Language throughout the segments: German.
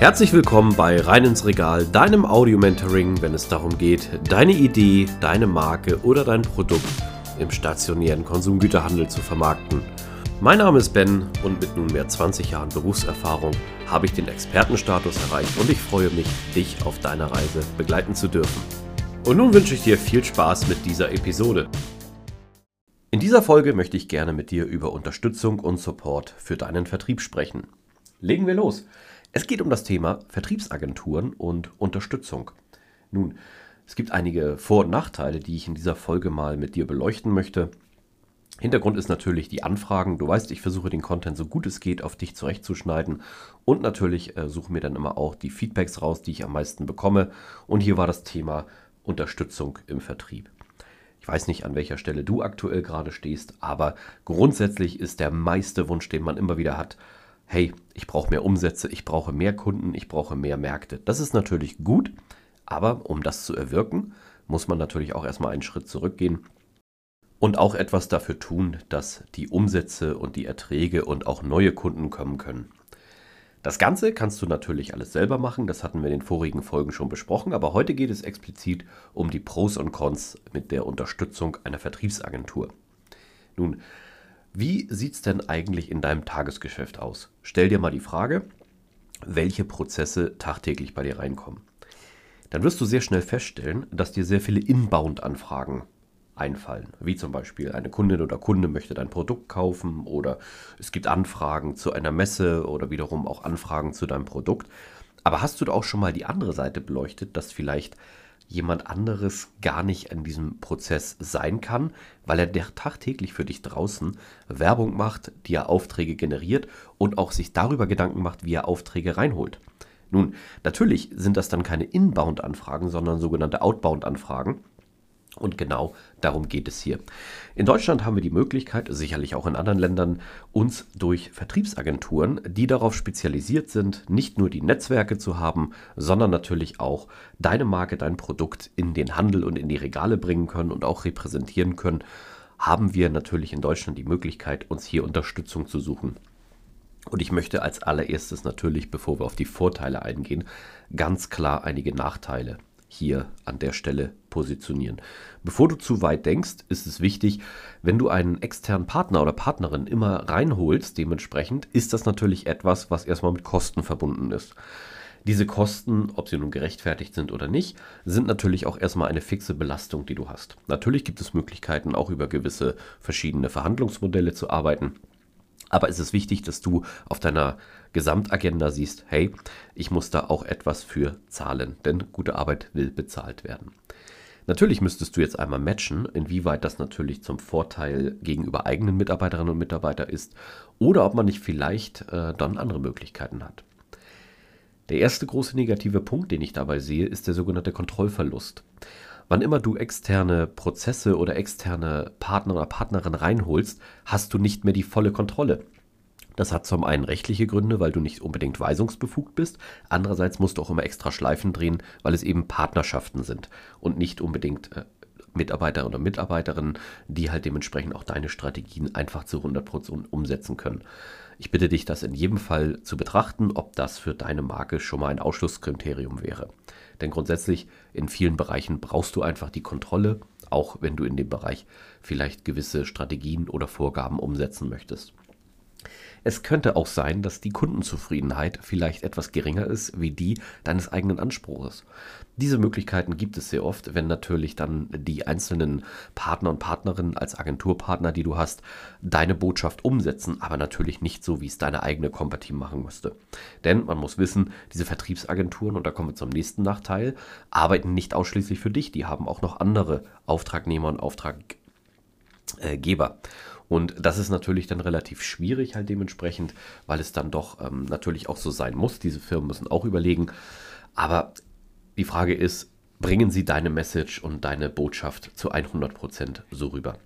Herzlich willkommen bei Rein ins Regal, deinem Audio-Mentoring, wenn es darum geht, deine Idee, deine Marke oder dein Produkt im stationären Konsumgüterhandel zu vermarkten. Mein Name ist Ben und mit nunmehr 20 Jahren Berufserfahrung habe ich den Expertenstatus erreicht und ich freue mich, dich auf deiner Reise begleiten zu dürfen. Und nun wünsche ich dir viel Spaß mit dieser Episode. In dieser Folge möchte ich gerne mit dir über Unterstützung und Support für deinen Vertrieb sprechen. Legen wir los. Es geht um das Thema Vertriebsagenturen und Unterstützung. Nun, es gibt einige Vor- und Nachteile, die ich in dieser Folge mal mit dir beleuchten möchte. Hintergrund ist natürlich die Anfragen. Du weißt, ich versuche den Content so gut es geht auf dich zurechtzuschneiden und natürlich äh, suche mir dann immer auch die Feedbacks raus, die ich am meisten bekomme. Und hier war das Thema Unterstützung im Vertrieb. Ich weiß nicht, an welcher Stelle du aktuell gerade stehst, aber grundsätzlich ist der meiste Wunsch, den man immer wieder hat, hey, ich brauche mehr Umsätze, ich brauche mehr Kunden, ich brauche mehr Märkte. Das ist natürlich gut, aber um das zu erwirken, muss man natürlich auch erstmal einen Schritt zurückgehen und auch etwas dafür tun, dass die Umsätze und die Erträge und auch neue Kunden kommen können. Das Ganze kannst du natürlich alles selber machen, das hatten wir in den vorigen Folgen schon besprochen, aber heute geht es explizit um die Pros und Cons mit der Unterstützung einer Vertriebsagentur. Nun, wie sieht es denn eigentlich in deinem Tagesgeschäft aus? Stell dir mal die Frage, welche Prozesse tagtäglich bei dir reinkommen. Dann wirst du sehr schnell feststellen, dass dir sehr viele Inbound-Anfragen einfallen. Wie zum Beispiel eine Kundin oder Kunde möchte dein Produkt kaufen oder es gibt Anfragen zu einer Messe oder wiederum auch Anfragen zu deinem Produkt. Aber hast du da auch schon mal die andere Seite beleuchtet, dass vielleicht jemand anderes gar nicht in diesem Prozess sein kann, weil er tagtäglich für dich draußen Werbung macht, die er Aufträge generiert und auch sich darüber Gedanken macht, wie er Aufträge reinholt. Nun, natürlich sind das dann keine Inbound-Anfragen, sondern sogenannte Outbound-Anfragen. Und genau darum geht es hier. In Deutschland haben wir die Möglichkeit, sicherlich auch in anderen Ländern, uns durch Vertriebsagenturen, die darauf spezialisiert sind, nicht nur die Netzwerke zu haben, sondern natürlich auch deine Marke, dein Produkt in den Handel und in die Regale bringen können und auch repräsentieren können, haben wir natürlich in Deutschland die Möglichkeit, uns hier Unterstützung zu suchen. Und ich möchte als allererstes natürlich, bevor wir auf die Vorteile eingehen, ganz klar einige Nachteile hier an der Stelle positionieren. Bevor du zu weit denkst, ist es wichtig, wenn du einen externen Partner oder Partnerin immer reinholst, dementsprechend ist das natürlich etwas, was erstmal mit Kosten verbunden ist. Diese Kosten, ob sie nun gerechtfertigt sind oder nicht, sind natürlich auch erstmal eine fixe Belastung, die du hast. Natürlich gibt es Möglichkeiten, auch über gewisse verschiedene Verhandlungsmodelle zu arbeiten. Aber es ist wichtig, dass du auf deiner Gesamtagenda siehst, hey, ich muss da auch etwas für zahlen, denn gute Arbeit will bezahlt werden. Natürlich müsstest du jetzt einmal matchen, inwieweit das natürlich zum Vorteil gegenüber eigenen Mitarbeiterinnen und Mitarbeitern ist oder ob man nicht vielleicht äh, dann andere Möglichkeiten hat. Der erste große negative Punkt, den ich dabei sehe, ist der sogenannte Kontrollverlust. Wann immer du externe Prozesse oder externe Partner oder Partnerin reinholst, hast du nicht mehr die volle Kontrolle. Das hat zum einen rechtliche Gründe, weil du nicht unbedingt weisungsbefugt bist. Andererseits musst du auch immer extra Schleifen drehen, weil es eben Partnerschaften sind und nicht unbedingt äh, Mitarbeiter oder Mitarbeiterinnen, die halt dementsprechend auch deine Strategien einfach zu 100% umsetzen können. Ich bitte dich, das in jedem Fall zu betrachten, ob das für deine Marke schon mal ein Ausschlusskriterium wäre. Denn grundsätzlich in vielen Bereichen brauchst du einfach die Kontrolle, auch wenn du in dem Bereich vielleicht gewisse Strategien oder Vorgaben umsetzen möchtest. Es könnte auch sein, dass die Kundenzufriedenheit vielleicht etwas geringer ist wie die deines eigenen Anspruches. Diese Möglichkeiten gibt es sehr oft, wenn natürlich dann die einzelnen Partner und Partnerinnen als Agenturpartner, die du hast, deine Botschaft umsetzen, aber natürlich nicht so, wie es deine eigene Company machen müsste. Denn man muss wissen, diese Vertriebsagenturen, und da kommen wir zum nächsten Nachteil, arbeiten nicht ausschließlich für dich, die haben auch noch andere Auftragnehmer und Auftraggeber. Und das ist natürlich dann relativ schwierig halt dementsprechend, weil es dann doch ähm, natürlich auch so sein muss. Diese Firmen müssen auch überlegen. Aber die Frage ist, bringen sie deine Message und deine Botschaft zu 100% so rüber?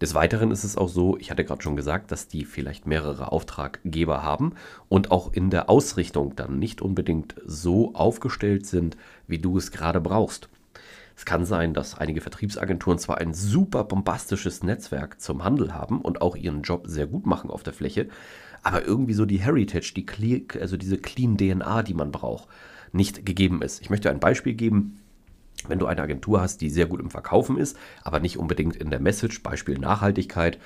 Des Weiteren ist es auch so, ich hatte gerade schon gesagt, dass die vielleicht mehrere Auftraggeber haben und auch in der Ausrichtung dann nicht unbedingt so aufgestellt sind, wie du es gerade brauchst. Es kann sein, dass einige Vertriebsagenturen zwar ein super bombastisches Netzwerk zum Handel haben und auch ihren Job sehr gut machen auf der Fläche, aber irgendwie so die Heritage, die, also diese clean DNA, die man braucht, nicht gegeben ist. Ich möchte ein Beispiel geben. Wenn du eine Agentur hast, die sehr gut im Verkaufen ist, aber nicht unbedingt in der Message, Beispiel Nachhaltigkeit,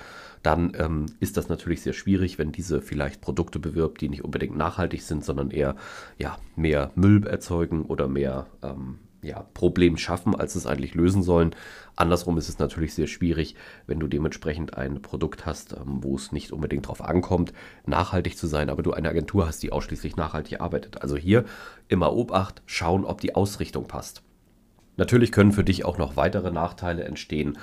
dann ähm, ist das natürlich sehr schwierig, wenn diese vielleicht Produkte bewirbt, die nicht unbedingt nachhaltig sind, sondern eher ja, mehr Müll erzeugen oder mehr ähm, ja, Problem schaffen, als es eigentlich lösen sollen. Andersrum ist es natürlich sehr schwierig, wenn du dementsprechend ein Produkt hast, ähm, wo es nicht unbedingt darauf ankommt, nachhaltig zu sein, aber du eine Agentur hast, die ausschließlich nachhaltig arbeitet. Also hier immer Obacht, schauen, ob die Ausrichtung passt. Natürlich können für dich auch noch weitere Nachteile entstehen.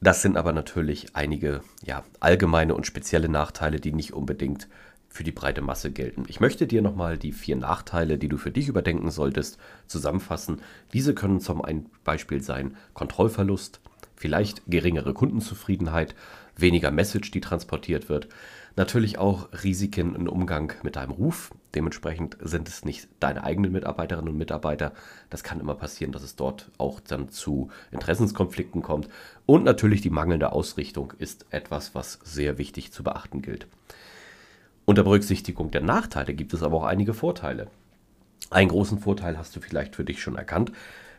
Das sind aber natürlich einige ja, allgemeine und spezielle Nachteile, die nicht unbedingt für die breite Masse gelten. Ich möchte dir nochmal die vier Nachteile, die du für dich überdenken solltest, zusammenfassen. Diese können zum Beispiel sein Kontrollverlust, vielleicht geringere Kundenzufriedenheit, weniger Message, die transportiert wird, natürlich auch Risiken im Umgang mit deinem Ruf. Dementsprechend sind es nicht deine eigenen Mitarbeiterinnen und Mitarbeiter. Das kann immer passieren, dass es dort auch dann zu Interessenskonflikten kommt. Und natürlich die mangelnde Ausrichtung ist etwas, was sehr wichtig zu beachten gilt. Unter Berücksichtigung der Nachteile gibt es aber auch einige Vorteile. Einen großen Vorteil hast du vielleicht für dich schon erkannt.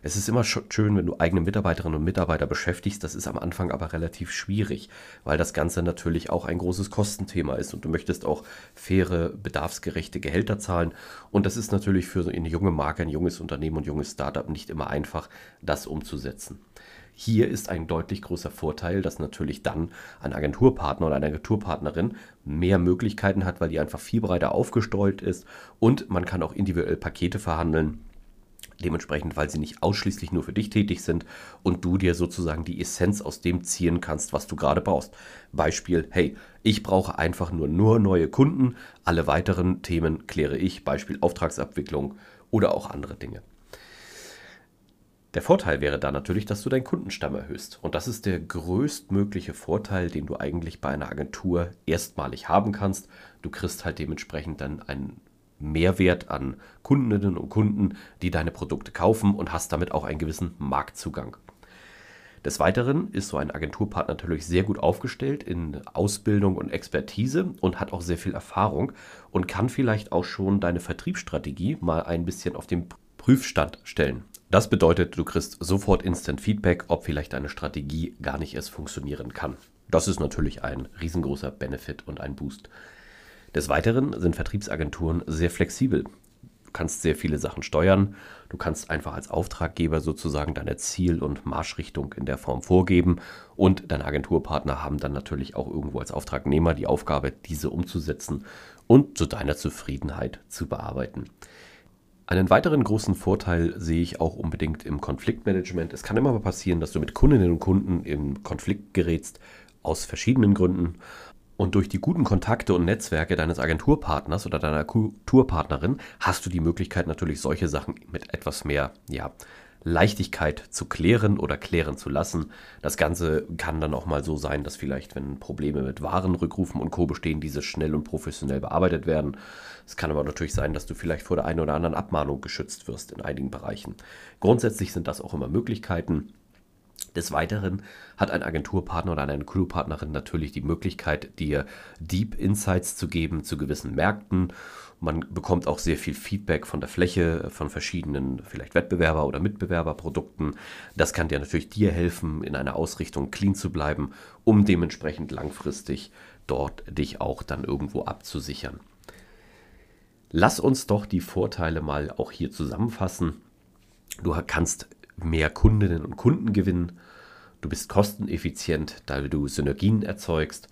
Es ist immer schön, wenn du eigene Mitarbeiterinnen und Mitarbeiter beschäftigst. Das ist am Anfang aber relativ schwierig, weil das Ganze natürlich auch ein großes Kostenthema ist und du möchtest auch faire, bedarfsgerechte Gehälter zahlen. Und das ist natürlich für eine junge Marke, ein junges Unternehmen und junges Startup nicht immer einfach, das umzusetzen. Hier ist ein deutlich großer Vorteil, dass natürlich dann ein Agenturpartner oder eine Agenturpartnerin mehr Möglichkeiten hat, weil die einfach viel breiter aufgestreut ist und man kann auch individuell Pakete verhandeln. Dementsprechend, weil sie nicht ausschließlich nur für dich tätig sind und du dir sozusagen die Essenz aus dem ziehen kannst, was du gerade brauchst. Beispiel, hey, ich brauche einfach nur, nur neue Kunden, alle weiteren Themen kläre ich, Beispiel Auftragsabwicklung oder auch andere Dinge. Der Vorteil wäre da natürlich, dass du deinen Kundenstamm erhöhst. Und das ist der größtmögliche Vorteil, den du eigentlich bei einer Agentur erstmalig haben kannst. Du kriegst halt dementsprechend dann einen Mehrwert an Kundinnen und Kunden, die deine Produkte kaufen und hast damit auch einen gewissen Marktzugang. Des Weiteren ist so ein Agenturpartner natürlich sehr gut aufgestellt in Ausbildung und Expertise und hat auch sehr viel Erfahrung und kann vielleicht auch schon deine Vertriebsstrategie mal ein bisschen auf den Prüfstand stellen. Das bedeutet, du kriegst sofort Instant Feedback, ob vielleicht deine Strategie gar nicht erst funktionieren kann. Das ist natürlich ein riesengroßer Benefit und ein Boost. Des Weiteren sind Vertriebsagenturen sehr flexibel. Du kannst sehr viele Sachen steuern. Du kannst einfach als Auftraggeber sozusagen deine Ziel- und Marschrichtung in der Form vorgeben. Und deine Agenturpartner haben dann natürlich auch irgendwo als Auftragnehmer die Aufgabe, diese umzusetzen und zu deiner Zufriedenheit zu bearbeiten. Einen weiteren großen Vorteil sehe ich auch unbedingt im Konfliktmanagement. Es kann immer mal passieren, dass du mit Kundinnen und Kunden in Konflikt gerätst, aus verschiedenen Gründen. Und durch die guten Kontakte und Netzwerke deines Agenturpartners oder deiner Agenturpartnerin hast du die Möglichkeit natürlich solche Sachen mit etwas mehr, ja, Leichtigkeit zu klären oder klären zu lassen. Das Ganze kann dann auch mal so sein, dass vielleicht, wenn Probleme mit Warenrückrufen und Co. bestehen, diese schnell und professionell bearbeitet werden. Es kann aber natürlich sein, dass du vielleicht vor der einen oder anderen Abmahnung geschützt wirst in einigen Bereichen. Grundsätzlich sind das auch immer Möglichkeiten. Des Weiteren hat ein Agenturpartner oder eine Agenturpartnerin natürlich die Möglichkeit, dir Deep Insights zu geben zu gewissen Märkten man bekommt auch sehr viel Feedback von der Fläche, von verschiedenen vielleicht Wettbewerber- oder Mitbewerberprodukten. Das kann dir natürlich dir helfen, in einer Ausrichtung clean zu bleiben, um dementsprechend langfristig dort dich auch dann irgendwo abzusichern. Lass uns doch die Vorteile mal auch hier zusammenfassen. Du kannst mehr Kundinnen und Kunden gewinnen. Du bist kosteneffizient, da du Synergien erzeugst.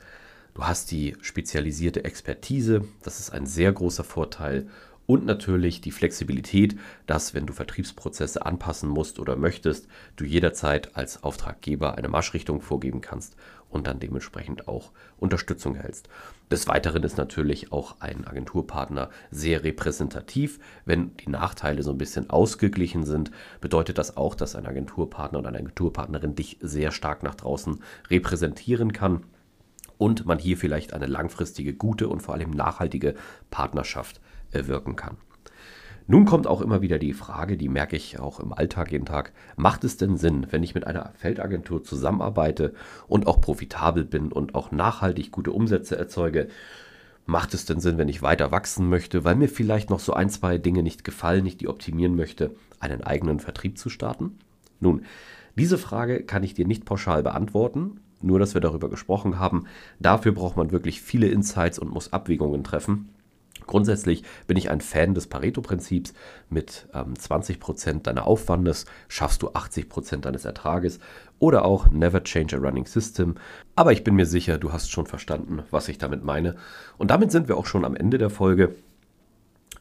Du hast die spezialisierte Expertise, das ist ein sehr großer Vorteil. Und natürlich die Flexibilität, dass wenn du Vertriebsprozesse anpassen musst oder möchtest, du jederzeit als Auftraggeber eine Marschrichtung vorgeben kannst und dann dementsprechend auch Unterstützung erhältst. Des Weiteren ist natürlich auch ein Agenturpartner sehr repräsentativ. Wenn die Nachteile so ein bisschen ausgeglichen sind, bedeutet das auch, dass ein Agenturpartner oder eine Agenturpartnerin dich sehr stark nach draußen repräsentieren kann und man hier vielleicht eine langfristige, gute und vor allem nachhaltige Partnerschaft erwirken kann. Nun kommt auch immer wieder die Frage, die merke ich auch im Alltag jeden Tag, macht es denn Sinn, wenn ich mit einer Feldagentur zusammenarbeite und auch profitabel bin und auch nachhaltig gute Umsätze erzeuge, macht es denn Sinn, wenn ich weiter wachsen möchte, weil mir vielleicht noch so ein, zwei Dinge nicht gefallen, ich die optimieren möchte, einen eigenen Vertrieb zu starten? Nun, diese Frage kann ich dir nicht pauschal beantworten, nur dass wir darüber gesprochen haben. Dafür braucht man wirklich viele Insights und muss Abwägungen treffen. Grundsätzlich bin ich ein Fan des Pareto-Prinzips. Mit ähm, 20% deiner Aufwandes schaffst du 80% deines Ertrages oder auch Never Change a Running System. Aber ich bin mir sicher, du hast schon verstanden, was ich damit meine. Und damit sind wir auch schon am Ende der Folge.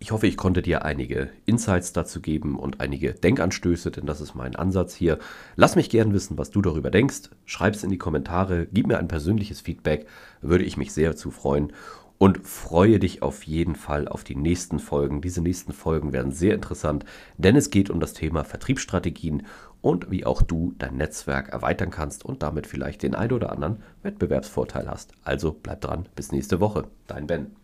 Ich hoffe, ich konnte dir einige Insights dazu geben und einige Denkanstöße, denn das ist mein Ansatz hier. Lass mich gern wissen, was du darüber denkst. Schreib es in die Kommentare, gib mir ein persönliches Feedback, würde ich mich sehr zu freuen und freue dich auf jeden Fall auf die nächsten Folgen. Diese nächsten Folgen werden sehr interessant, denn es geht um das Thema Vertriebsstrategien und wie auch du dein Netzwerk erweitern kannst und damit vielleicht den ein oder anderen Wettbewerbsvorteil hast. Also bleib dran, bis nächste Woche. Dein Ben.